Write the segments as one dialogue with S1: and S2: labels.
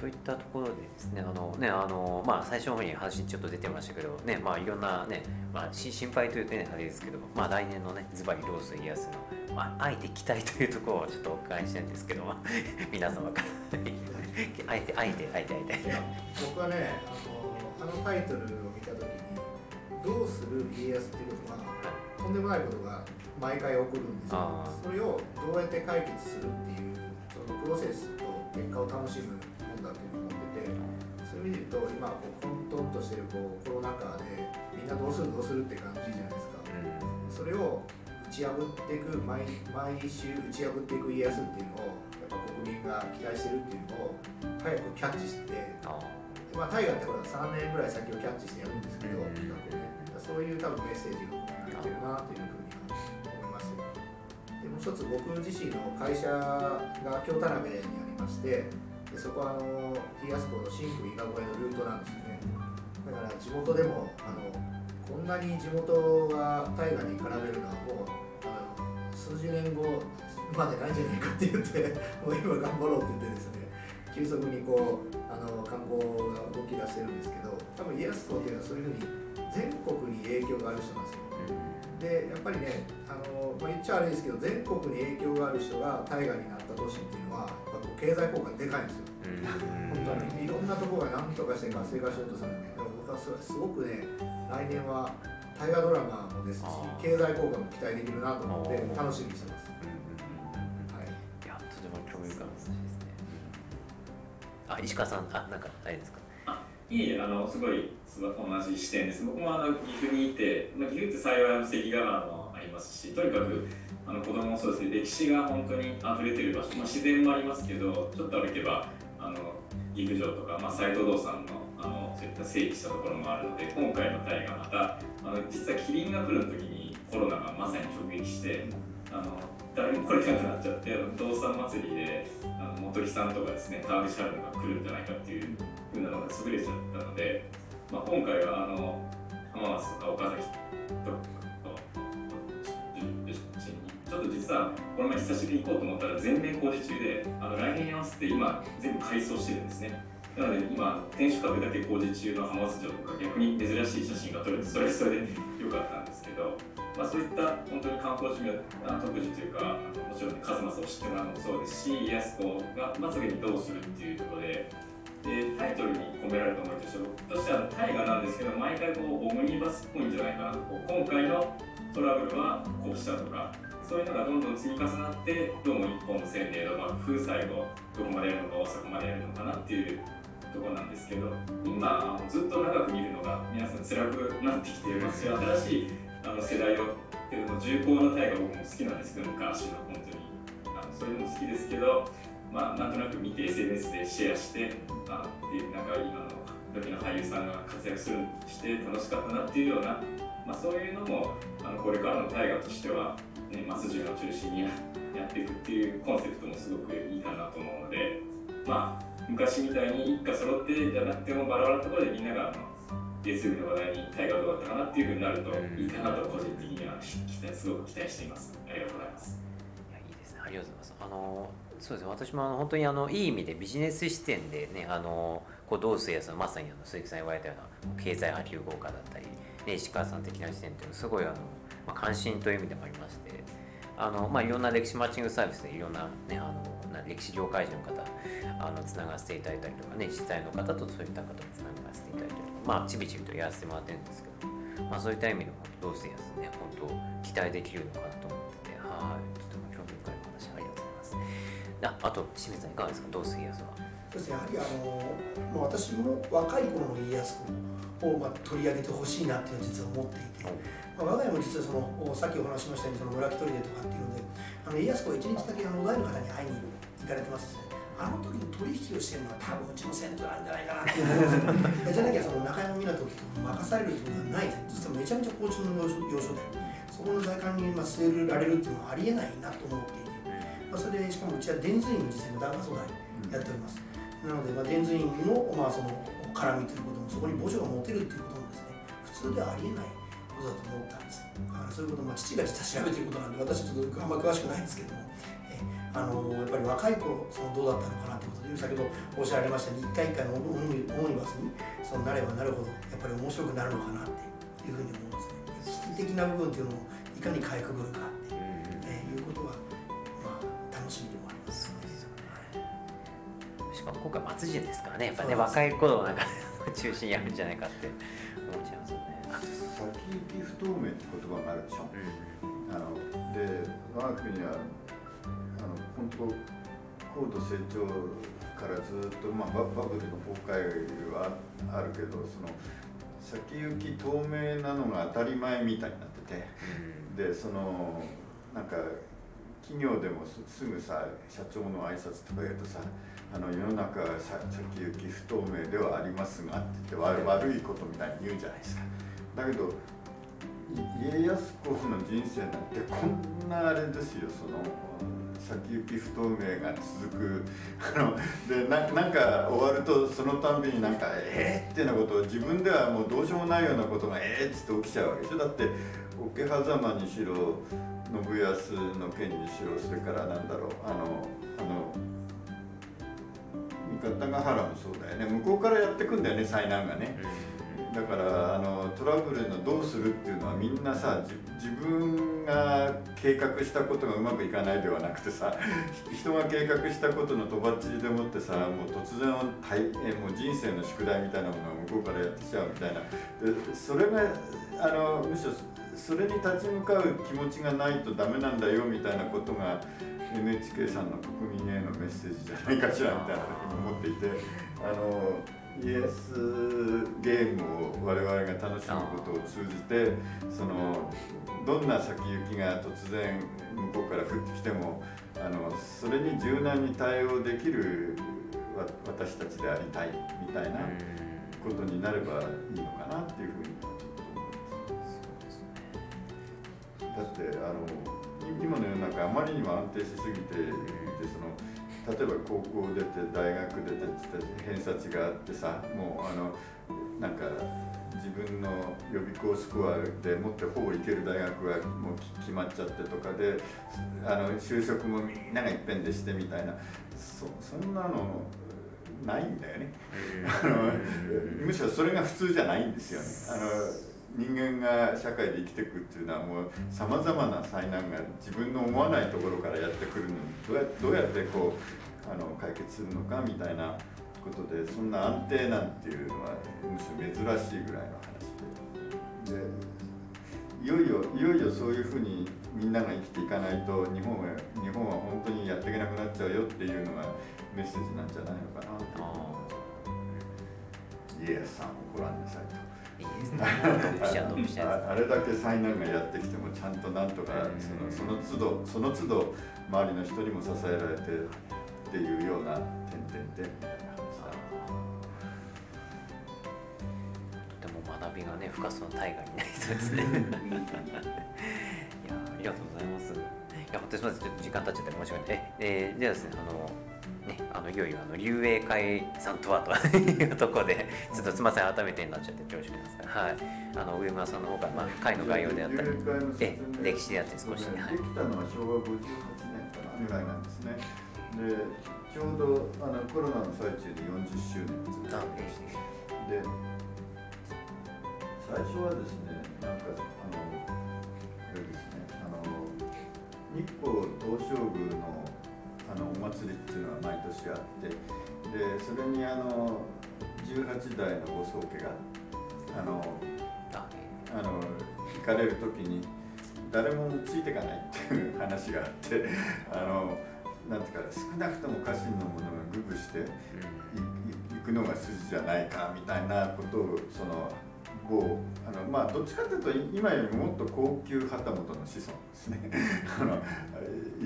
S1: といったところでですね、あのね、あの、まあ、最初の方に話ちょっと出てましたけど、ね、まあ、いろんなね、まあ、し心配というとね、あれですけど、まあ、来年のね、ズバリロース家康の、まあ、あえて期待というところをちょっとお伺いしたいんですけど、皆様からあえて、あえて、あえて、あえて。
S2: 僕はね、あの、あのタイトルを見たときに、どうする家康っていうことは、とんでもないことが毎回起こるんですよ。それをどうやって解決するっていう、そのプロセスと結果を楽しむ意味で言うと今こう混沌としてるこうコロナ禍でみんなどうするどうするって感じじゃないですか、うん、それを打ち破っていく毎毎週打ち破っていく家康っていうのをやっぱ国民が期待してるっていうのを早くキャッチしてまあ、大河ってほら3年ぐらい先をキャッチしてやるんですけど、うん、企画をね。そういう多分メッセージが入ってるなというふうに思いますでもう一つ僕自身の会社が京田辺にありましてでそこはあのティアスコの新婦伊賀越えのルートなんですよね。だから地元でもあのこんなに地元が大河に絡めるのはもうあの数十年後までないんじゃないかって言ってもう今頑張ろうって言ってですね急速にこうあの観光が動き出してるんですけど多分家康公っていうのはそういうふうに全国に影響がある人なんですよ。でやっぱりねあの、まあ、言っちゃあれですけど全国に影響がある人が大河になった都市っていうのは経済効果でかいんですよ、本当にいろんなところが何とかして活性化しようとするんで僕はすごくね来年は大河ドラマもですし経済効果も期待できるなと思って楽しみにしてます、
S1: はい、いやとても興味深い話ですね。あ石川さんあなんかあれですか？
S3: いいあのすごい同じ視点です。僕もあの岐阜にいて、まあ、岐阜って幸い関ヶ原もありますしとにかくあの子供もそうですね歴史が本当に溢れてる場所、まあ、自然もありますけどちょっと歩けばあの岐阜城とか、まあ、斎藤道さんのあのそういった整備したところもあるので今回の隊がまたあの実はキリンが来る時にコロナがまさに直撃してあの誰も来れなくなっちゃって道産祭りであの本木さんとかですねタービシャルが来るんじゃないかっていうふうなのが優れちゃったので、まあ、今回はあの浜松とか岡崎とかちょっと実はこの前久しぶりに行こうと思ったら全面工事中であの来年に合わせて今全部改装してるんですね。なので今天守閣だけ工事中の浜松城とか逆に珍しい写真が撮れてそれはそれで 良かったんですけどまあ、そういった本当に観光地の特需というかもちろん数正を知ってもらうのもそうですし家康公がまつげにどうするっていうところででタイトルに込められた思いとしては大河なんですけど毎回こうオムニバスっぽいんじゃないかなと。今回のトラブルはこうしたとかそういうのがどんどん積み重なってどうも一本の線でまあ、風最後どこまでやるのか大阪までやるのかなっていうところなんですけど今ずっと長く見るのが皆さん辛くなってきていますし 新しいあの世代をけども重厚なタイが僕も好きなんですけど昔の本当に。あのそういうのも好きですけどまあなんとなく見て SNS でシェアしてあっていうなんか今の時の俳優さんが活躍するして楽しかったなっていうような、まあ、そういうのもあのこれからの大河としては、ね、マスジュを中心にやっていくっていうコンセプトもすごくいいかなと思うのでまあ昔みたいに一家揃ってじゃなくてもバラバラなところでみんなが月曜日の話題に大河どうだったかなっていうふうになるといいかなと個人的には期待すごく期待しています。ありがとうございます。いやいいですね。ありがとうございます。あの
S1: そうですね。私もあの本当にあのいい意味でビジネス視点でねあのこうどうするやつまさにあの鈴木さん言われたような経済波及効果だったり、ね、石川さん的な視点っていうのすごいあの、まあ、関心という意味でもありまして。あのまあ、いろんな歴史マッチングサービスでいろんな,、ね、あの歴史業界人の方あのつながせていただいたりとかね実際の方とそういった方とつながせていただいたりまあちびちびとやらせてもらってるんですけど、まあ、そういった意味でもどうせやつね本当期待できるのかなと思っててはいとても興味深い話ありがとうございますああと清水さんいかがですか？どうせやつは？
S4: そうですねやはりあの、まあ、私も若い頃の家康公を、まあ、取り上げてほしいなっていうのは実は思っていて、まあ、我が家も実はそのさっきお話しましたようにその村木砦とかっていうのであの家康公は一日だけあのお題の方に会いに行かれてますね。あの時に取引をしてるのは多分うちの銭湯なんじゃないかなって思うんです じゃなきゃその中山港と任されるってことはない実はめちゃめちゃ交通の要所でそこの在管に据えられるっていうのはありえないなと思っていて、まあ、それでしかもうちは電通院の実際の檀家相談やっております、なので、まあ、電通院の,、まあその絡みということもそこに墓所が持てるっていうこともですね普通ではありえないことだと思ったんですだからそういうこと、まあ、父が実は調べていることなんで私ちょっとあんま詳しくないんですけどもえあのやっぱり若い頃そのどうだったのかなってことで先ほどおっしゃられましたに一回一回のオムニバスにそのなればなるほどやっぱり面白くなるのかなっていうふうに思うんですね。的な部分っていうのをいかにかいくぐるかし
S1: かも今回松潤ですからねやっぱね若い頃なんか 中心やるんじゃないかって思っちゃいますよね。
S5: 先行き不透明って言葉があるでしょ。うん、あので我が国はあの本当高度成長からずっと、まあ、バブルの崩壊はあるけどその先行き透明なのが当たり前みたいになってて、でそのなんか企業でもすぐさ社長の挨拶とか言うとさあの世の中は先行き不透明ではありますがって言って悪いことみたいに言うじゃないですか。だけど家康公の人生なんてこんなあれですよその先行き不透明が続く あのでななんか終わるとそのたんびになんか「えー!」っていうようなことを自分ではもうどうしようもないようなことが「えー!」っつって起きちゃうわけでしょだって桶狭間にしろ信康の件にしろそれからなんだろうあのあの三方ヶ原もそうだよね。向こうからやってくんだよね災難がね。うんだからあのトラブルのどうするっていうのはみんなさ自分が計画したことがうまくいかないではなくてさ 人が計画したことのとばっちりでもってさもう突然大えもう人生の宿題みたいなものを向こうからやってきちゃうみたいな。でそれがあのむしろそれに立ち向かう気持ちがないとダメなんだよみたいなことが NHK さんの国民へのメッセージじゃないかしらみたいなふうに思っていてあのイエスゲームを我々が楽しむことを通じてそのどんな先行きが突然向こうから降ってきてもあのそれに柔軟に対応できる私たちでありたいみたいなことになればいいのかなっていうふうにだってあの今の世の中あまりにも安定しすぎていてその例えば高校出て大学出てって偏差値があってさもうあのなんか自分の予備校スコアでもってほぼ行ける大学がもう決まっちゃってとかであの就職もみんながいっぺんでしてみたいなそそんなのないんだよねあのむしろそれが普通じゃないんですよね。あの人間が社会で生きていくっていうのはもうさまざまな災難が自分の思わないところからやってくるのにどうやどうやってこうあの解決するのかみたいなことでそんな安定なんていうのはむしろ珍しいぐらいの話で。でいよいよいよいよそういうふうにみんなが生きていかないと日本は日本は本当にやっていけなくなっちゃうよっていうのがメッセージなんじゃないのかなと家康さんをご覧なさいと。いいですね。あれだけ災難がやってきてもちゃんとなんとかそのその都度その都度周りの人にも支えられてっていうような点々でみたいな話だ。
S1: とても学びがね深さの大河になりそうですね。いやありがとうございます。いや本当にすみませんちょっと時間経っちゃって申し訳ない。えー、じゃあですねあの。ね、あのいよいよあの竜英会さんとはというところでちょっとすみません改めてになっちゃってよろしくお願いします。はい、あの上村さんの方から、まあ、会の概要であったりえ歴史であったり少し、
S5: はい、できたのは昭和58年かなぐらいなんですね。でちょうどあのコロナの最中に40周年を続けましてで最初はですねなんかあのあれですねあの日光東照宮のあのお祭りっていうのは毎年あってでそれにあの18代のご宗家があのあの行かれる時に誰もついていかないっていう話があってあのなんていうか少なくとも家臣の者がググして行くのが筋じゃないかみたいなことをその某あのまあどっちかというと今よりももっと高級旗本の子孫ですね あの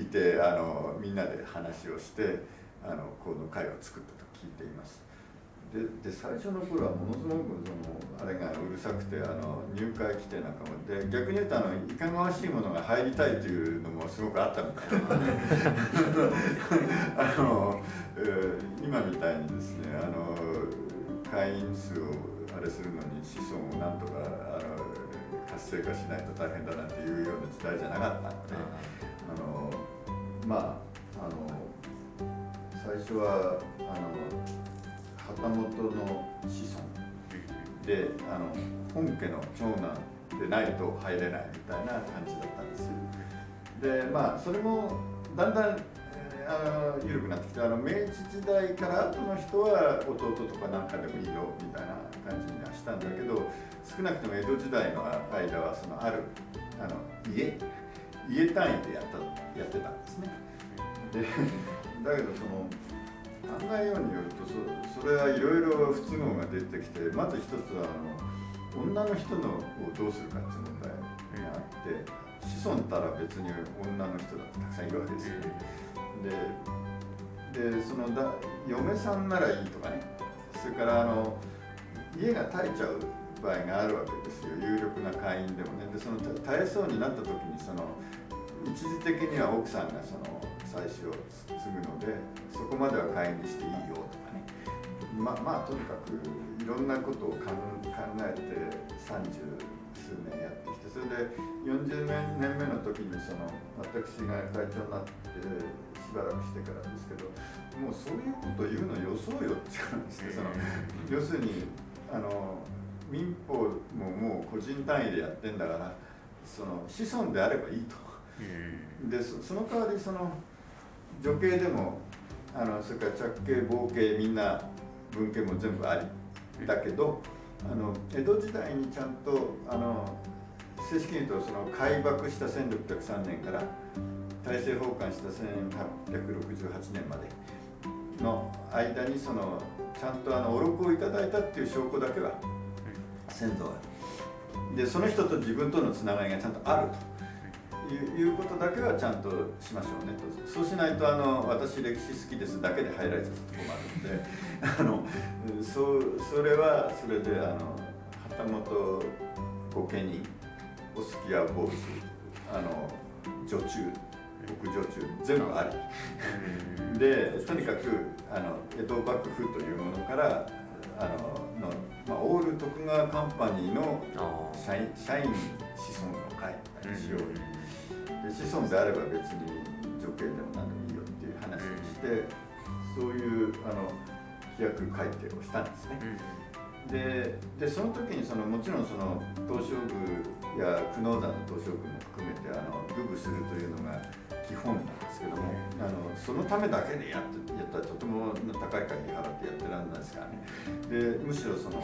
S5: いてあのみんなで話をしてあのこの会を作ったと聞いています。でで最初の頃はものすごくそのあれがうるさくてあの入会規定なんかもで逆に言うとあのいかがわしいものが入りたいというのもすごくあったみたいな あの、えー、今みたいにですねあの会員数をあれするのに子孫をなん。とかあの活性化しないと大変だなん。ていうような時代じゃなかったので、あのまああの最初はあの旗本の子孫であの本家の長男でないと入れないみたいな感じだったん。ですでまあそれもだん。だん。あの緩くなってきてあの明治時代から後の人は弟とかなん。かでもいいよみたいな感じにはしたんだけど少なくとも江戸時代の間はそのあるあの家？家単位でやったやってたんですね。でだけどその考えようによるとそそれはいろいろ不都合が出てきてまず一つはあの女の人のをどうするかっていう問題があって子孫たら別に女の人だってたくさんいるわけですよ、ででそのだ嫁さんならいいとかね。それからあの家が耐えちゃう場合があるわけですよ。有力な会員でもね。でその耐えそうになった時にその一時的には奥さんがその妻子を継ぐのでそこまでは会員にしていいよとかね。ままあとにかくいろんなことを考えて三十数年やってきてそれで40年目の時にその私が会長になってしばらくしてからですけどもうそういうこと言うのよそうよって言うんですねその要するにあの民法ももう個人単位でやってんだからその子孫であればいいと。でその代わりその女系でもあのそれから着系合系みんな文系も全部ありだけどあの江戸時代にちゃんとあの正式に言うとその開幕した1603年から大政奉還した1868年までの間にそのちゃんとあのお録をいただいたっていう証拠だけは先祖は。でその人と自分とのつながりがちゃんとあるということだけはちゃんとしましょうねと。そうしないとあの私歴史好きですだけでハイライトすると困るんで あのそそれはそれであの旗本御家人お好きや坊主あの女中僕女中全部あり。でとにかくあの江戸幕府というものからあのの、まあ、オール徳川カンパニーの社員社員子孫の会しよう。で子孫であれば別に女系でも何でもいいよっていう話をして、そういうあの規約改定をしたんですね。ででその時にそのもちろんその東照宮や久能山の東照宮も含めてあの武具するというのが基本なんですけども、あのそのためだけでやってやったらとても高い会費払ってやってらんないですからね。でむしろその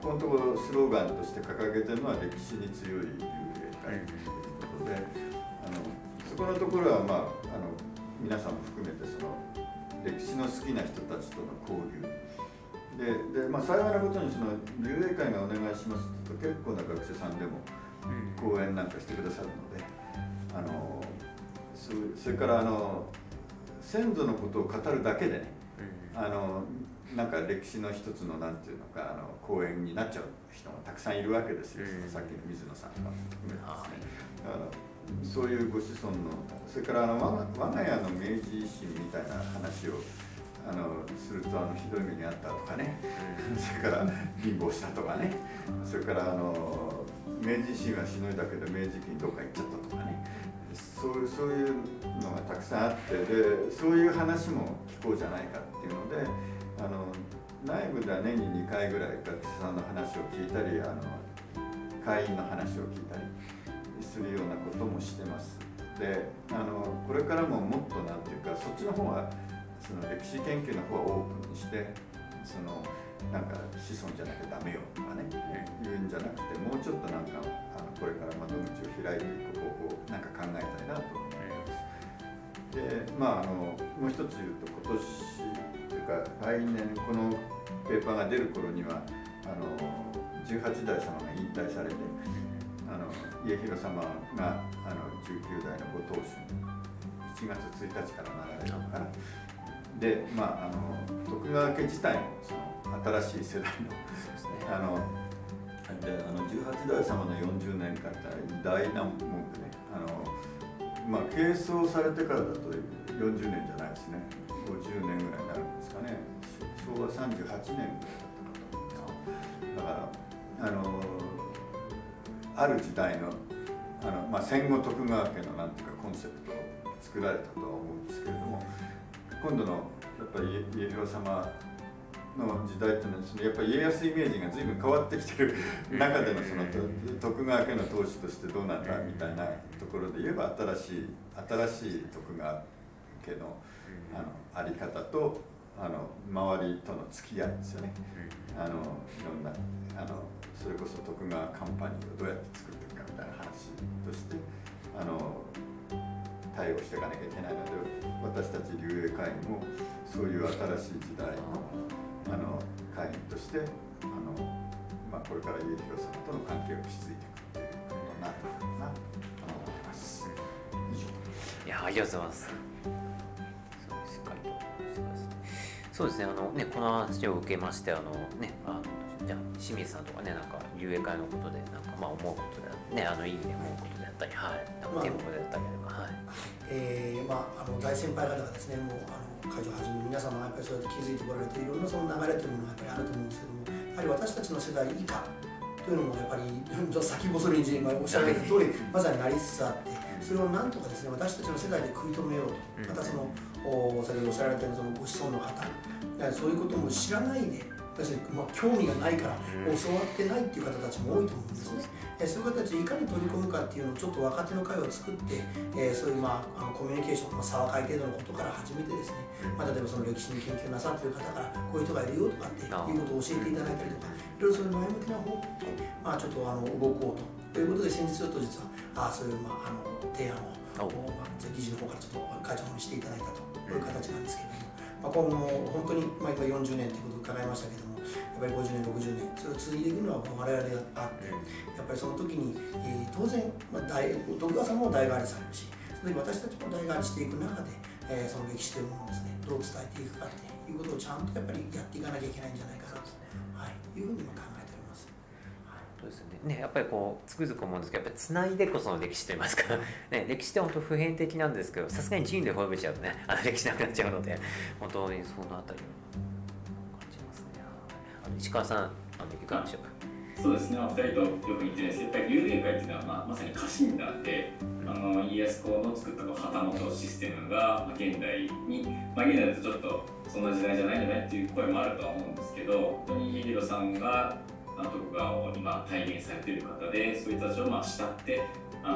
S5: ここのところスローガンとして掲げてるのは歴史に強い幽霊会ということであのそこのところはまああの皆さんも含めてその歴史の好きな人たちとの交流でで、まあ、幸いなことにその幽霊会がお願いしますと結構な学者さんでも講演なんかしてくださるのであのそれからあの先祖のことを語るだけでね、あのなんか歴史の一つのなんていうのかあの講演になっちゃう人もたくさんいるわけですよ、うん、さっきの水野さんとか含めてですね。だからそういうご子孫のそれからあの我が家の明治維新みたいな話をあのするとあのひどい目にあったとかね、それから貧乏したとかね。それからあの明治維新はしのいだけど明治期にどっか行っちゃったとかね。そうそういうのがたくさんあってでそういう話も聞こうじゃないかっていうのであの内部では年に2回ぐらい学者さんの話を聞いたりあの会員の話を聞いたりするようなこともしてます。であのこれからももっと何て言うかそっちの方はその歴史研究の方はオープンにしてそのなんか子孫じゃなきゃダメよとかね言うんじゃなくてもうちょっとなんかあのこれから窓口を開いていく方法をなんか考えたいなと思います。でまああのもう一つ言うと今年というか来年このペーパーが出る頃にはあの18代様が引退されてあの家広様があの19代のご当主1月1日からなられるのかな。で、まあ、あの徳川家自体もその新しい世代のあのであの18代様の40年間って偉大なもんでねあの、まあ、継承されてからだと40年じゃないですね。50年ぐらいになるんですかね。昭和38年ぐらいだったかと思うんですだからあのある時代のあの、まあ、戦後徳川家のなんていうかコンセプトを作られたとは思うんですけれども今度のっぱり家広様の時代っていうのはやっぱり家康イメージが随分変わってきてる中でのその徳川家の当主としてどうなんだみたいなところで言えば新しい新しい徳川家のあのあり方とあの周りとの付き合いですよね。あのいろんなあのそれこそ徳川カンパニーをどうやって作っていくかみたいな話としてあの対応していかなきゃいけないので私たち竜英会員もそういう新しい時代のあの会員としてあの、まあ、これから家広様との関係を築いていくっていうことになるのかなと思います。以上
S1: いやありがとうございます。そうですねあのねこの話を受けましてあのねあのじゃ清水さんとかねなんか遊泳会のことでなんかまあ思うことでねあのいい意味で思うことであったりはいなんかテーマであったりあればはい。
S4: えー、まああの大先輩方がですねもうあの会場をはじめ皆様がやっぱりそうやって気づいてこられていろんなその流れというものがやっぱりあると思うんですけどもやはり私たちの世代以下というのもやっぱり先細りにおっしゃられた通りまさになりつつあってそれをなんとかですね私たちの世代で食い止めようと。またそのお先ほどおっしゃられたようなそのご子孫の方そういうことも知らないでまあ、興味がないから教わってないっていう方たちも多いと思うんですよね。えそういう方たちいかに取り込むかっていうのをちょっと若手の会を作って、えー、そういう、まあ、あのコミュニケーション、まあ、差は会程度のことから始めてですね、まあ、例えばその歴史に研究なさっている方からこういう人がいるよとかっていうことを教えていただいたりとかいろいろそういう前向きな方向で、まあ、ちょっとあの動こうと。いうことで先日ちょっと実はあそういう、まあ、あの提案を、まあ、議事の方からちょっと会長にしていただいたという形なんですけれども。まあ、今後も本当に、まあ、今40年ということを伺いましたけどもやっぱり50年60年それを続いていくのは我々であって。やっぱりその時に、えー、当然、まあ、大徳川さんも代替わりされるしそれで私たちも代替わりしていく中で、えー、その歴史というものをですねどう伝えていくかっていうことをちゃんとやっぱりやっていかなきゃいけないんじゃないかなと、はい、いうふうに考えております。
S1: そうですね、ね、やっぱりこうつくづく思うんですけどやっぱりつないでこその歴史といいますか、ね、歴史って本当普遍的なんですけどさすがに人類滅びちゃうとねあの歴史なくなっちゃうので本当にそのあたり石川さん。あのいかがでしょうか
S3: そうですね、お二人とよく似てるんです。やっぱり幽霊会っていうのは、まあ、まさに家臣なんで、あの家康公の作ったこう旗本システムが、まあ、現代に、まあ、現代だとちょっとそんな時代じゃないんじゃないっていう声もあるとは思うんですけど本当に家広さんが徳川を今体現されている方でそういう人たちをまあ慕ってあ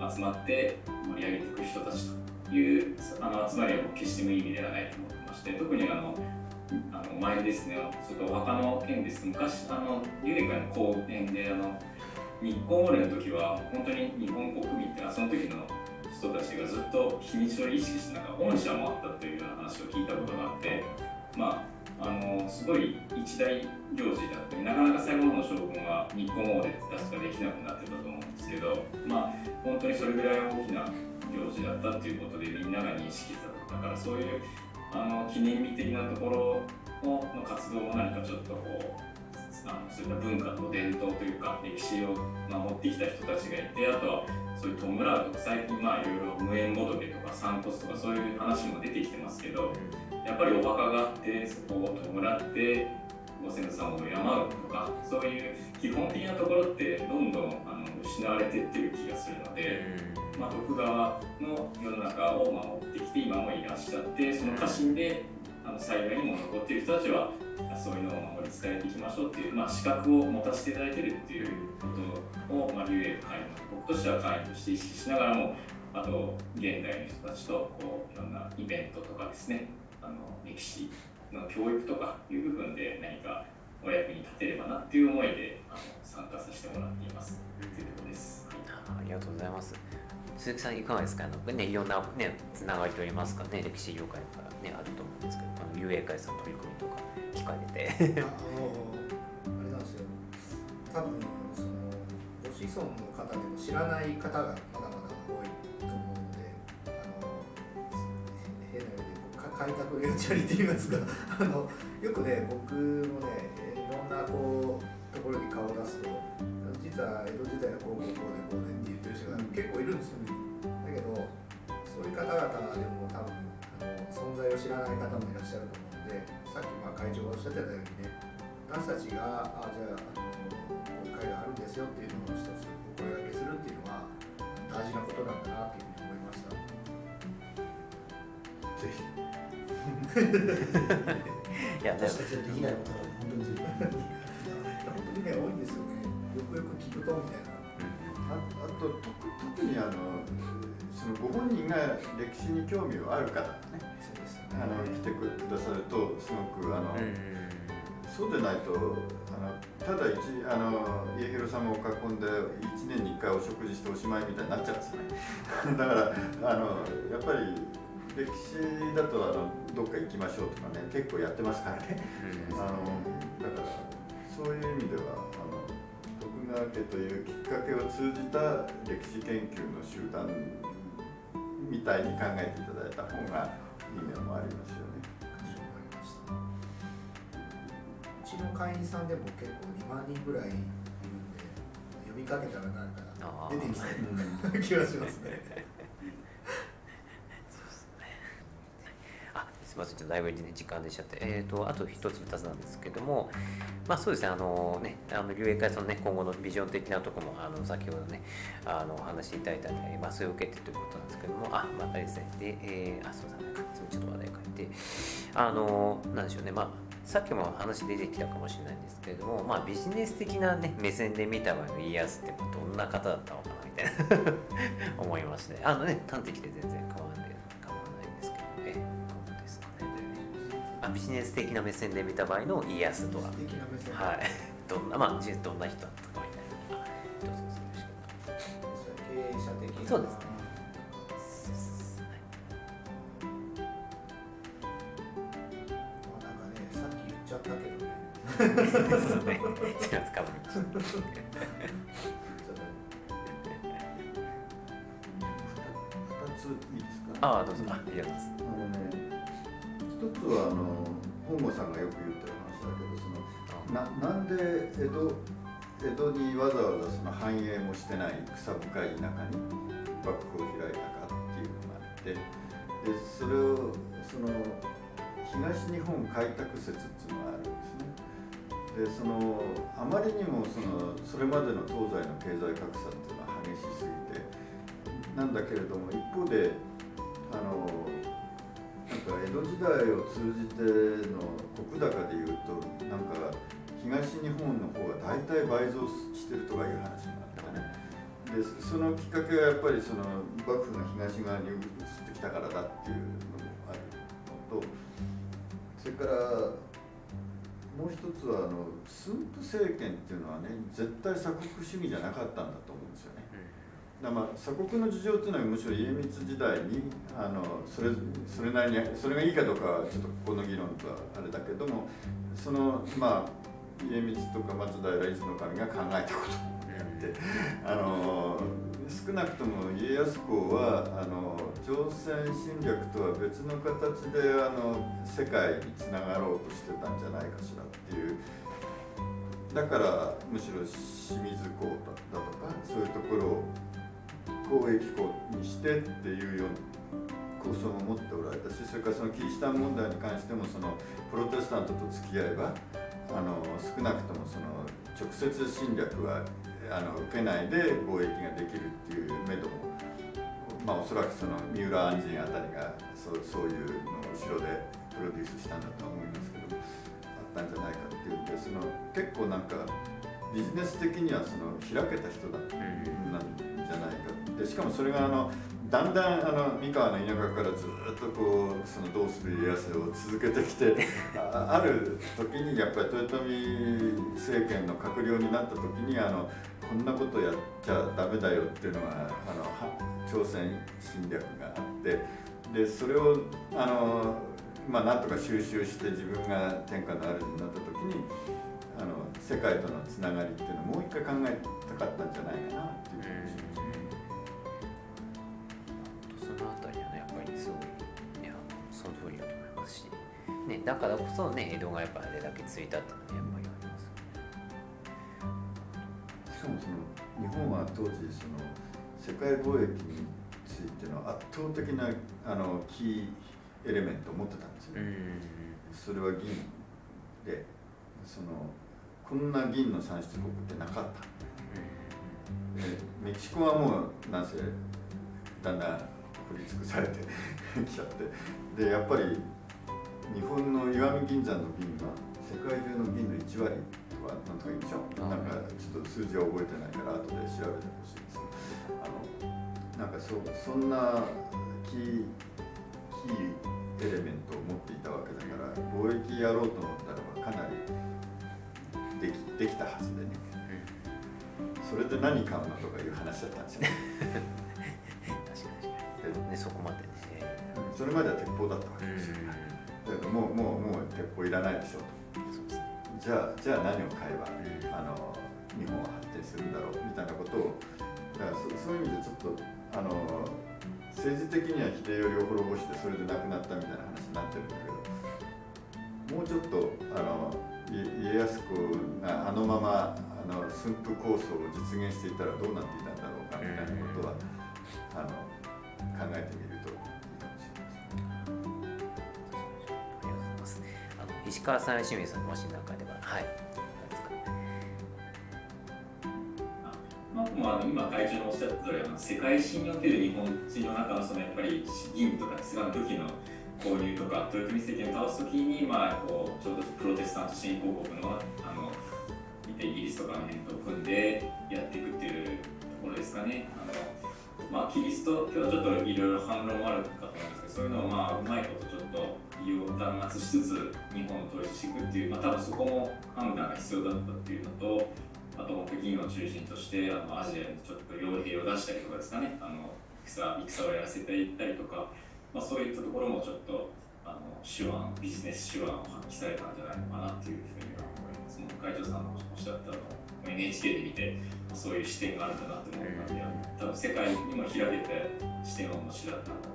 S3: の集まって盛り上げていく人たちというあの集まりは決して無意味ではないと思ってまして特にあのあの前ですね。ちょっとお墓の件です。昔あの幽霊会の公演であの日本オレの時は本当に日本国民ってその時の人たちがずっと日にちを意識してなんか御社もあったというような話を聞いたことがあってまああのすごい一大行事であってなかなか最後の将軍は日本オーレって確かできなくなってたと思うんですけどまあ本当にそれぐらい大きな行事だったっていうことでみんなが認識しただからそういうあの記念日的なところの活動も何かちょっとこうあのそういった文化と伝統というか歴史を守ってきた人たちがいてあとはそういう弔うとか最近まあいろいろ無縁仏とか散骨とかそういう話も出てきてますけどやっぱりお墓があってそこを弔ってご先祖様を敬うとかそういう基本的なところってどんどんあの失われてってる気がするので、まあ、徳川の世の中を守ってきて今もいらっしゃってその家臣であの幸いにも残っている人たちはそういうのを守り伝えていきましょうっていう、まあ、資格を持たせていただいてるっていうことを、まあ、竜英会の僕としては会員として意識しながらもあと現代の人たちとこういろんなイベントとかですねあの歴史の教育とかいう部分で何かお役に立てればなっていう思いであの参加させてもらっています。というところです。
S1: ありがとうございます。鈴木さんいかがですか？あの、ね、いろんな、ね、つながりといいますかね。歴史業界から、ね、あると思うんですけどあの遊泳会さん取り組みとか聞かれて。あの
S2: あれなんですよ。多分そのご子孫の方でも知らない方がまだまだ多いと思うのであの変な開拓レンチャリって言いますか。あのよくね僕もねいろんなこうところに顔を出すと実は江戸時代はこうこうこうでこうでって言ってる人が結構いるんですよね。だけどそういう方々でも多分あの存在を知らない方もいらっしゃると思うのでさっきまあ会長がおっしゃってたようにね私たちがあじゃああのこういう会があるんですよっていうのを一つお声がけするっていうのは大事なことなんだなっていうふうに思いました。ぜひ。
S1: いやでも。
S4: 私たちはできないことが本当に
S2: 本当にね多いんですよね。よくよく聞くとみたいな。
S5: ああと特特にあのそのご本人が歴史に興味がある方。ね。
S2: そうですよ
S5: あの来てくださるとすごくあの、
S1: うん
S5: そうでないとあのただ一あの家広さんを囲んで1年に1回お食事しておしまいみたいになっちゃうんですよね。だからあのやっぱり歴史だとあのどっか行きましょうとかね結構やってますからね。
S1: うん。
S5: あのだからそういう意味ではあの徳川家というきっかけを通じた歴史研究の集団みたいに考えていただいた方がいい面もありますよね。
S2: うちの会員さんでも結構2万人ぐらいいるんで呼びかけたらなんか出てきそうな気がしますね
S1: あすみませんちょっとだいぶ、ね、時間でしちゃって、えー、とあと一つ二つなんですけどもまあそうですねあのねあの竜英会さんのね今後のビジョン的なところもあの先ほどねあのお話しいただいたので、まあ、それを受けてということなんですけどもあまああれですねで、えー、あそうだねすみませんちょっと話題変えてあのなんでしょうねまあさっきも話出てきたかもしれないんですけれども、まあ、ビジネス的な、ね、目線で見た場合の家康ってどんな方だったのかなみたいな 思いましてあのね端的で全然変わないビジネス的な目線で見た場合の家康とは。はい。どんなまあ実どんな人だったかみたいな。そうですね。
S2: まあなんかねさっき言っちゃったけどね。
S1: そうですね。すいませんかぶりました
S5: 二ついいですか？
S1: ああどうぞ。あありがとうございます。
S5: あのね一つはあの本郷さんがよく言ってる話だけどそのななんで江戸江戸にわざわざその繁栄もしてない草深い田舎に幕府を開いたかっていうのがあってでそれをその東日本開拓説っていうのがあるんですね。でそのあまりにもそのそれまでの東西の経済格差っていうのは激しすぎてなんだけれども一方であの江戸時代を通じての石高でいうとなんか東日本の方が大体倍増してるとかいう話があったね。でそのきっかけはやっぱりその幕府が東側に移ってきたからだっていうのもあるのとそれからもう一つはあの駿府政権っていうのはね絶対鎖国主義じゃなかったんだと思う。まあ鎖国の事情っていうのはむしろ家光時代にあのそれそれなりにそれがいいかどうかはちょっとここの議論とはあれだけどもそのまあ家光とか松平伊豆守が考えたことであってあの少なくとも家康公はあの朝鮮侵略とは別の形であの世界につながろうとしてたんじゃないかしらっていう。だからむしろ清水港だとかそういうところを交易港にしてっていうような構想も持っておられたしそれからそのキリシタン問題に関してもそのプロテスタントと付き合えばあの少なくともその直接侵略はあの受けないで貿易ができるっていう目処もまあおそらくその三浦安人あたりがそうそういうのを後ろでプロデュースしたんだとは思いますけどあったんじゃないかっていうんでその結構なんかビジネス的にはその開けた人だなんじゃないかでしかもそれがあのだんだんあの三河の田舎からずっとこうその「どうする家康」を続けてきて あある時にやっぱり豊臣政権の閣僚になった時にあのこんなことやっちゃダメだよっていうのがあのは朝鮮侵略があってでそれをあのまあなんとか収集して自分が天下の主になった時にあの世界とのつながりっていうのをもう一回考えたかったんじゃない
S1: ね、だからこそね江戸がやっぱあれだけついたっていうのはやっぱりあります
S5: しかもその日本は当時その世界貿易についての圧倒的なあのキーエレメントを持ってたんですよ、それは銀でそのこんな銀の産出国ってなかった。でメキシコはもうなんせだんだん掘り尽くされて きちゃって。でやっぱり日本の石見銀山の銀が世界中の銀の1割とかなんとか言うん。でしょなんかちょっと数字は覚えてないから後で調べてほしいです。あのなんかそそんなキーキーエレメントを持っていたわけだから貿易やろうと思ったらばかなりできできたはずでね、それで何買うのとかいう話だったんですよ。
S1: 確かにねそこまでね。
S5: それまでは鉄砲だったわけですよ、だけどもうもうもう鉄砲いらないでしょうとじゃあじゃあ何を買えば、あの日本は発展するんだろうみたいなことを。だからそそういう意味でちょっとあの政治的には秀頼を滅ぼしてそれで亡くなったみたいな話になってるんだけどもうちょっとあの家康公があのままあの駿府構想を実現していたらどうなっていたんだろうかみたいなことは、あの考えてみると
S1: 川さん清水さんもし何かでははい
S3: まあ、もあの今会長のおっしゃった通りあの世界史における日本人の中のそのやっぱり銀とかですが武器の購入とか豊臣政権を倒す時に、まあ、こうちょうどプロテスタント新興国のあのイギリスとかの辺と組んでやっていくっていうところですかね。あのまあ、キリスト教はちょっといろいろ反論もあるかと思うんですけどそういうのをまあうまいことちょっと意を弾圧しつつ日本を統一していくっていう、まあ、多分そこも判断が必要だったっていうのとあと北京を中心としてあのアジアにちょっと傭兵を出したりとかですかねあの戦戦をやらせていったりとか、まあ、そういったところもちょっとあの手腕ビジネス手腕を発揮されたんじゃないのかなっていうふうには思います。会長さんのおっしゃったの NHK で見てそういう視点があるんだなと思ったので多分世界にも開けて視点をお持ちだったん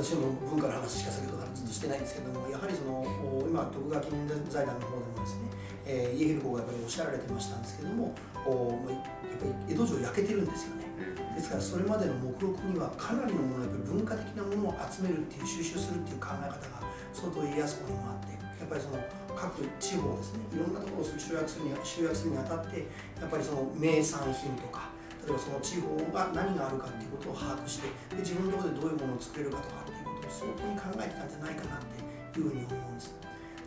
S4: 私も文化の話しか先ほどからずっとしてないんですけどもやはりその今徳川記念財団の方でもですね、えー、家広公がやっぱりおっしゃられてましたんですけどもおやっぱり江戸城焼けてるんですよね。ですからそれまでの目録にはかなりのものやっぱり文化的なものを集めるっていう収集するっていう考え方が相当家康公にもあってやっぱりその各地方ですねいろんなところを集約するに集約するにあたってやっぱりその名産品とか例えばその地方が何があるかっていうことを把握してで自分のところでどういうものを作れるかとか相当に考えてたんじゃないかなっていうふうに思うんです。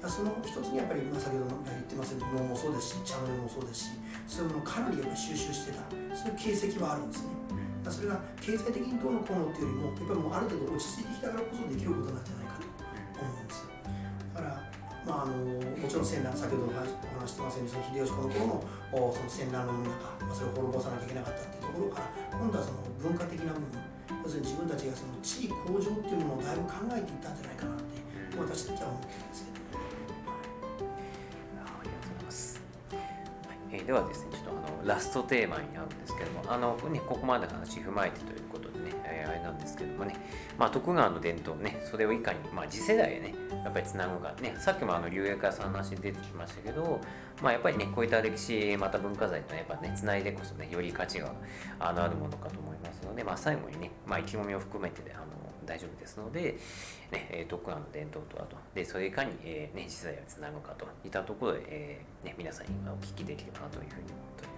S4: その一つにやっぱり、まあ、先ほど言ってますけど能もそうですし茶の湯もそうですしそういうものをかなりやっぱり収集してたそういう形跡はあるんですね。だそれが経済的にどうのこうのっていうよりもやっぱりもうある程度落ち着いてきたからこそできることなんじゃないかと思うんです。だからまあ、あのもちろん戦乱先ほどお話してますように秀吉公の頃のその戦乱の中、まあ、それを滅ぼさなきゃいけなかったっていうところから今度はその文化的な部分要するに自分たちがその地位向上っていうものをだいぶ考えていったんじゃないかなって私たちは思ってるんですけど。
S1: ありがとうございます。はいえーではですね、ちょっとあのラストテーマになるんですけども、あのね、ここまでの話踏まえてというですけどもね、まあ、徳川の伝統ね、それをいかに、まあ、次世代へね、やっぱりつなぐか、ね、さっきもあの龍薬屋さんの話出てきましたけど、まあ、やっぱりね、こういった歴史、また文化財とやっぱね、つないでこそね、より価値があのあるものかと思いますので、まあ、最後にね、まあ、意気込みを含めてね、あの大丈夫ですので、ね、徳川の伝統とあと、で、それいかに、えーね、次世代をつなぐかといったところで、えーね、皆さんにお聞きできればなというふうに思っております。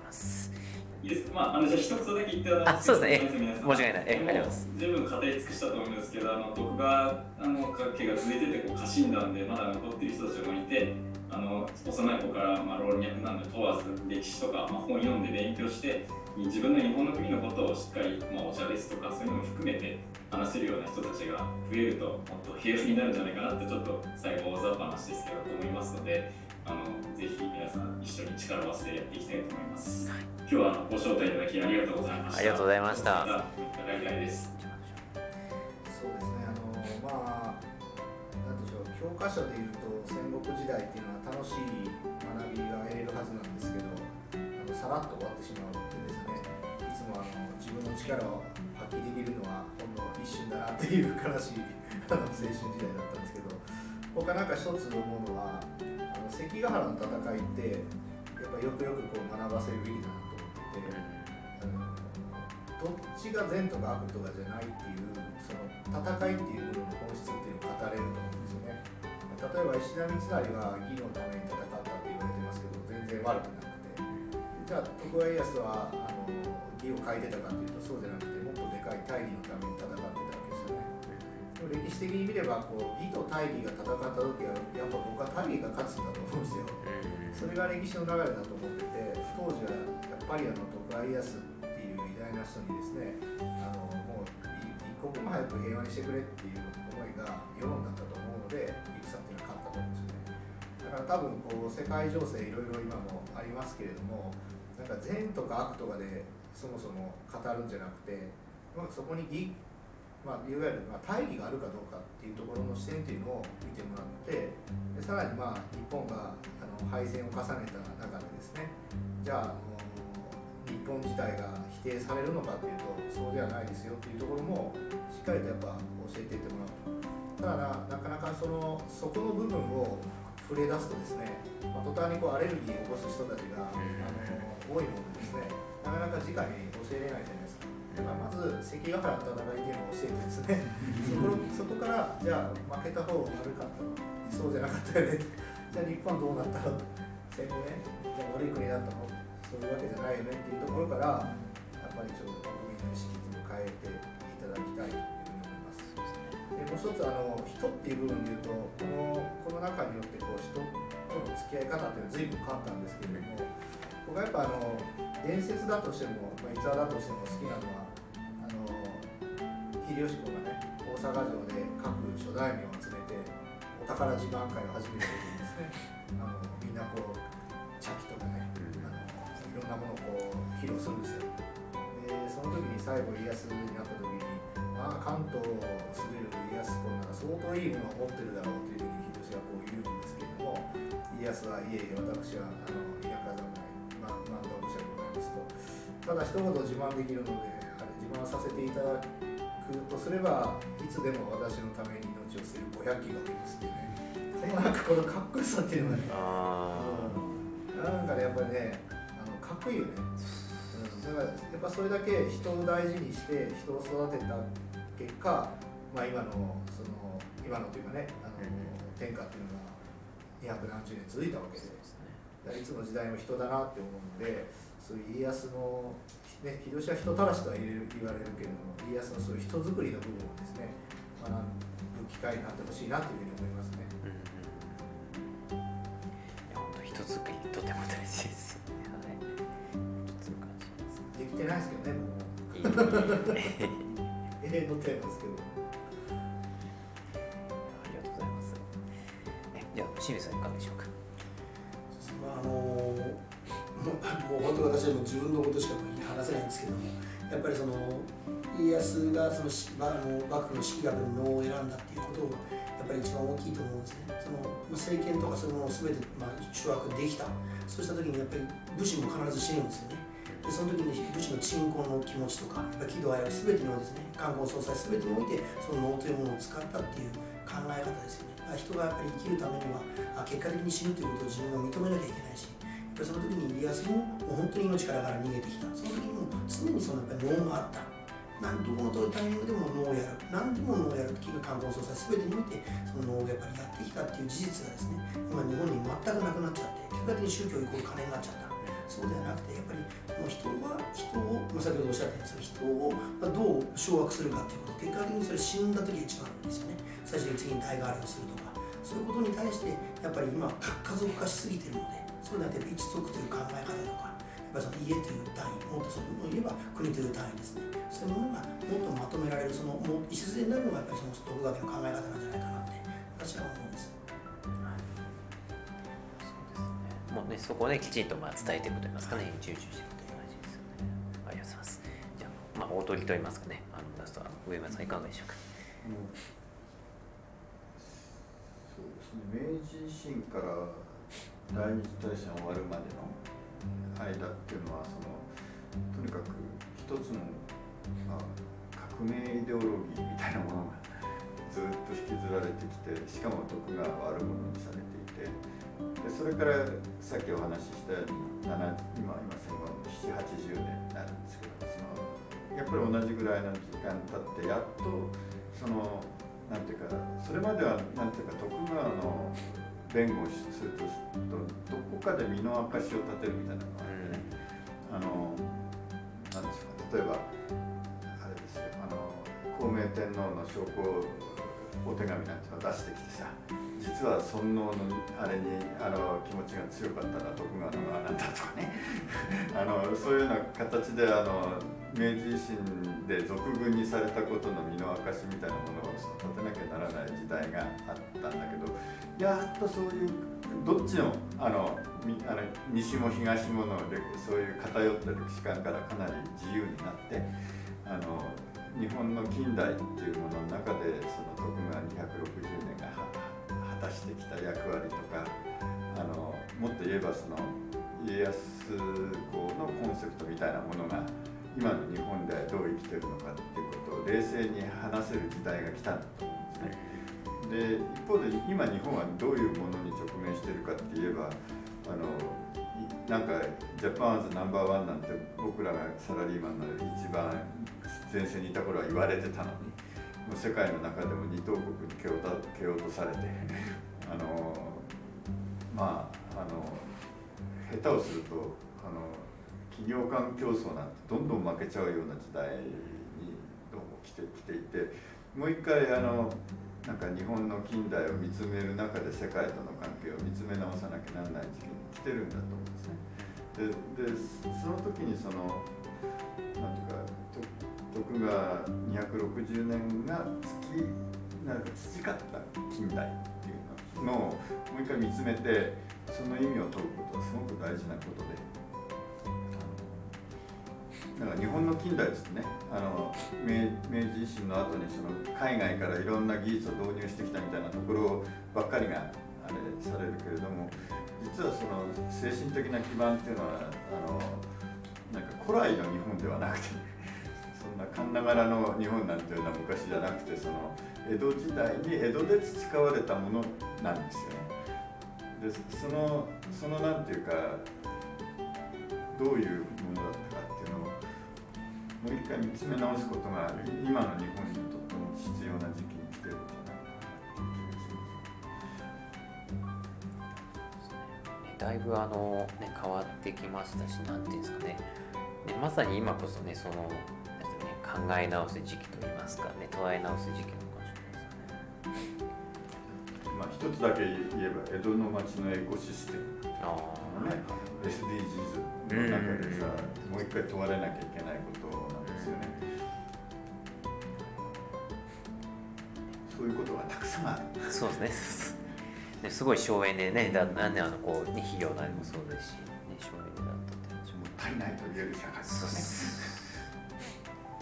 S3: いいです。か、まあ、あのじゃあ一言だけ言って
S1: そうですね。申し訳ない。えありがとうございます。
S3: 十分語り尽くしたと思うんですけど、あの徳川あの家が続いててこう家臣団でまだ残っている人たちがいて、あの幼い子からまあ老若男女問わず歴史とか、まあ、本読んで勉強して、自分の日本の国のことをしっかり、まあ、お茶ですとかそういうのも含めて話せるような人たちが増えるともっと平和になるんじゃないかなってちょっと最後大雑把な話ですけどと思いますので、あのぜひ皆さん一緒に力を合わせてやっていきたいと思います。今日はあのご招待いただきありがとうございました。
S1: ありがとうございました
S3: また伺いたいです。
S2: そうですね、あのまあ、なんでしょう、教科書でいうと戦国時代っていうのは楽しい学びが得れるはずなんですけど、あのさらっと終わってしまうのでですね、いつもあの自分の力を発揮できるのはほんの一瞬だなっていう悲しいあの青春時代だったんですけど、他なんか一つ思関ヶ原の戦いって、やっぱよくよくこう学ばせるべきだなと思ってて。あのどっちが善とか悪とかじゃないっていうその戦いっていうものの本質っていうのを語れると思うんですよね例えば石田三成は義のために戦ったって言われてますけど全然悪くなくてじゃあ徳川家康はあの義を書いてたかっていうとそうじゃなくてもっとでかい大義のために戦っ。歴史的に見ればこう義と大義が戦った時はやっぱ僕は大義が勝つんだと思うんですよ。それが歴史の流れだと思ってて当時はやっぱりあの徳川家康っていう偉大な人にですねあのもう一刻も早く平和にしてくれっていう思いが世論だったと思うので戦っていうのは勝ったと思うんですよね。だから多分こう世界情勢いろいろ今もありますけれどもなんか善とか悪とかでそもそも語るんじゃなくて、まあ、そこに義、まあ、いわゆるまあ大義があるかどうかっていうところの視点っていうのを見てもらってでさらにまあ日本があの敗戦を重ねた中でですねじゃああの日本自体が否定されるのかっていうとそうではないですよっていうところもしっかりとやっぱ教えていってもらう。ただななかなかそのそこの部分を触れ出すとですね、まあ、途端にこうアレルギーを起こす人たちが、あの多いものでですね。なかなか直に教えれないじゃないですか。だからまず関ヶ原の戦いっていうのを教えてですね そこそこからじゃあ負けた方が悪かったのそうじゃなかったよねじゃあ日本どうなったの？戦後ねじゃあ悪い国だったの？そういうわけじゃないよねっていうところからやっぱりちょっと国民の意識を変えていただきたいというふうに思います。でもう一つあの人っていう部分で言うとこのこの中によってこう人との付き合い方っていうのは随分変わったんですけれども僕はやっぱあの伝説だとしても、まあ、逸話だとしても好きなのは秀吉公がね大阪城で各諸大名を集めてお宝自慢会を始めた時にですねあのみんなこう茶器とかねあのいろんなものをこう披露するんですよでその時に最後家康になった時にまあ関東を滑る家康公なら相当いいものを持ってるだろうっていうふうに秀吉がこう言うんですけれども家康はいえいえ私はあの田舎侍まあ何度も申し訳ございますとただ一言自慢できるのであれ自慢させていただくとすればいつでも私のために命を捨てる500機がおりますっていうねこのなんかこのかっこよさっていうのがねなんかねやっぱりねあのかっこいいよね、うん、だからやっぱそれだけ人を大事にして人を育てた結果、まあ、今のその今のというかねあの、天下っていうのが二百何十年続いたわけで。いつの時代も人だなって思うのでそういう家康の、ね、秀吉は人たらしとは言われるけれども家康のそういう人作りの部分をですね学ぶ機会になってほしいなというふうに思いますね。
S1: うんうん、いや本当人作りとても大事ですよね。はい。
S2: できてないですけどねもう。永遠のテーマですけど。
S1: ありがとうございます。えじゃあ清水さんいかがでしょうか？
S4: まああの もうもう本当私はもう自分のことしか話せないんですけどもやっぱりその家康がそのしあの幕府の式学の能を選んだっていうことをやっぱり一番大きいと思うんですね。その政権とかそういうものを全て、まあ、掌握できた。そうした時にやっぱり武士も必ず死ぬんですよね。でその時に武士の鎮魂の気持ちとかやっぱ喜怒哀楽全てにおいてですね冠婚葬祭全てにおいてその能というものを使ったっていう考え方ですよね。人がやっぱり生きるためには結果的に死ぬということを自分が認めなきゃいけないしぱりその時に家康ももう本当に命からがら逃げてきた。その時にも常にそのやっぱり脳があった。何どこのタイミングでも脳をやる。何でも脳をやるっていう冠婚葬祭全てにおいてその脳をやっぱりやってきたっていう事実がですね今日本に全くなくなっちゃって結果的に宗教イコール金になっちゃった。そうではなくてやっぱりもう人は人を、まあ、先ほどおっしゃったようにその人をまあどう掌握するかっていうこと。結果的にそれ死んだ時が一番ですよね。最終的に次に代替わりをするとか。そういうことに対してやっぱり今家族化しすぎてるのでそうなって一族という考え方とかやっぱその家という単位もっとその言えば国という単位ですねそういうものがもっとまとめられるそのもう礎になるのがやっぱりその独学の考え方なんじゃないかなって私は思うんです。
S1: もうね、そこできちんとまあ伝えていくといいますかね、重視していくという感じですよね。ありがとうございます。じゃあ、まあ、大鳥と言いますかね、あのラストは上村さんいかがでしょうか？
S5: そうですね明治維新から第二次大戦終わるまでの間っていうのはそのとにかく一つの、まあ、革命イデオロギーみたいなものがずっと引きずられてきてしかも徳川は悪者にされていてでそれからさっきお話ししたように今今戦後780年になるんですけどそのやっぱり同じぐらいの時間経ってやっとそのなんていうかそれまではなんていうか徳川の弁護をするとどこかで身の証を立てるみたいなのがあってね、あのなんですか例えばあれですよ。あの明天皇の証拠お手紙なんてのを出してきてさ実は尊王のあれにあの気持ちが強かったら徳川の側なんだとかね。あのそういうような形であの明治維新で俗軍にされたことの身の証みたいなものを立てなきゃならない時代があったんだけどやっとそういうどっちのあのあの西も東ものそういう偏った歴史観からかなり自由になってあの日本の近代っていうものの中でその徳川260年が果たしてきた役割とかあのもっと言えばその家康公のコンセプトみたいなものが今の日本ではどう生きてるのかっていうことを冷静に話せる時代が来たんだと思うんですね。で一方で今日本はどういうものに直面してるかって言えばあのなんかジャパンズナンバーワンなんて僕らがサラリーマンなので一番前線にいた頃は言われてたのにもう世界の中でも二等国に蹴落とされて あのまああの下手をするとあの企業間競争なんてどんどん負けちゃうような時代にどうも来てきていてもう一回あのなんか日本の近代を見つめる中で世界との関係を見つめ直さなきゃならない時期に来てるんだと思うんですね。でその時にそのなんていうか徳川260年が月なんか培った近代っていうのをもう一回見つめてその意味を問うことはすごく大事なことで。だから日本の近代ですねあの明明治維新の後にその海外からいろんな技術を導入してきたみたいなところばっかりがあれされるけれども実はその精神的な基盤っていうのはあのなんか古来の日本ではなくて そんな神ながらの日本なんていうのは昔じゃなくてその江戸時代に江戸で培われたものなんですよね。でそのそのなんていうかどういうものだもう一回見つめ直すことが今の日本にとっても必要な時期に来てるんじゃないかなという気がし
S1: ます。だいぶあの、ね、変わってきましたし、なんていうんですかね、ねまさに今こそね、その、ね、考え直す時期といいますかね、捉え直す時期のかもしれないですね。
S5: まあ、一つだけ言えば江戸の町のエコシステム
S1: あ
S5: のね SDGs の中でさ、もう一回問われなきゃいけないことなそういうことがたくさんある。
S1: あ、そうですね。ねすごい省エネね、だなんであのこうね肥料なりもそうですし、ね省エネだったって話も。
S5: もったいないと言える社会で
S1: です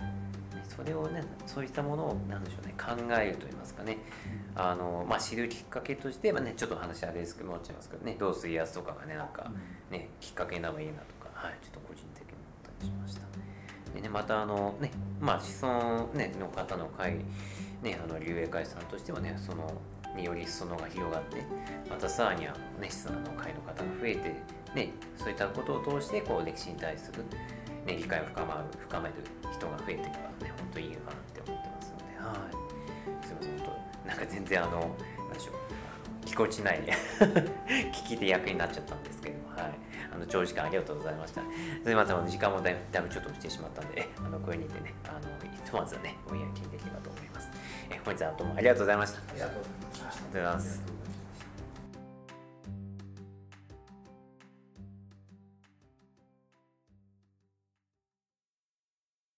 S5: ね。
S1: ねそれをねそういったものをなんでしょうね考えると言いますかねあの、まあ、知るきっかけとして、まあね、ちょっと話あれですけどもっちゃいますけどねどうするやつとかがねなんかねきっかけになればいいなとか、はい、ちょっと個人的に思ったりしました。でね、またあのねまあ子孫、ね、の方の会ねあの竜英会さんとしてはねそのにより裾野が広がってまたさらにあのね子孫の会の方が増えてねそういったことを通してこう歴史に対するね、理解を深まる深める人が増えていけばね本当いいのかなって思ってますので。はい。すみません本当なんか全然あのなんでしょうこちない 聞き手役になっちゃったんですけどはい。あの長時間ありがとうございました。すみません時間もだいぶだいぶちょっとしてしまったんでえあのこれにてねあのひとまずはねお見合いにできればと思いますえ本日はどうもありがとうございました。
S2: ありがとうございました。
S1: ありがとうございます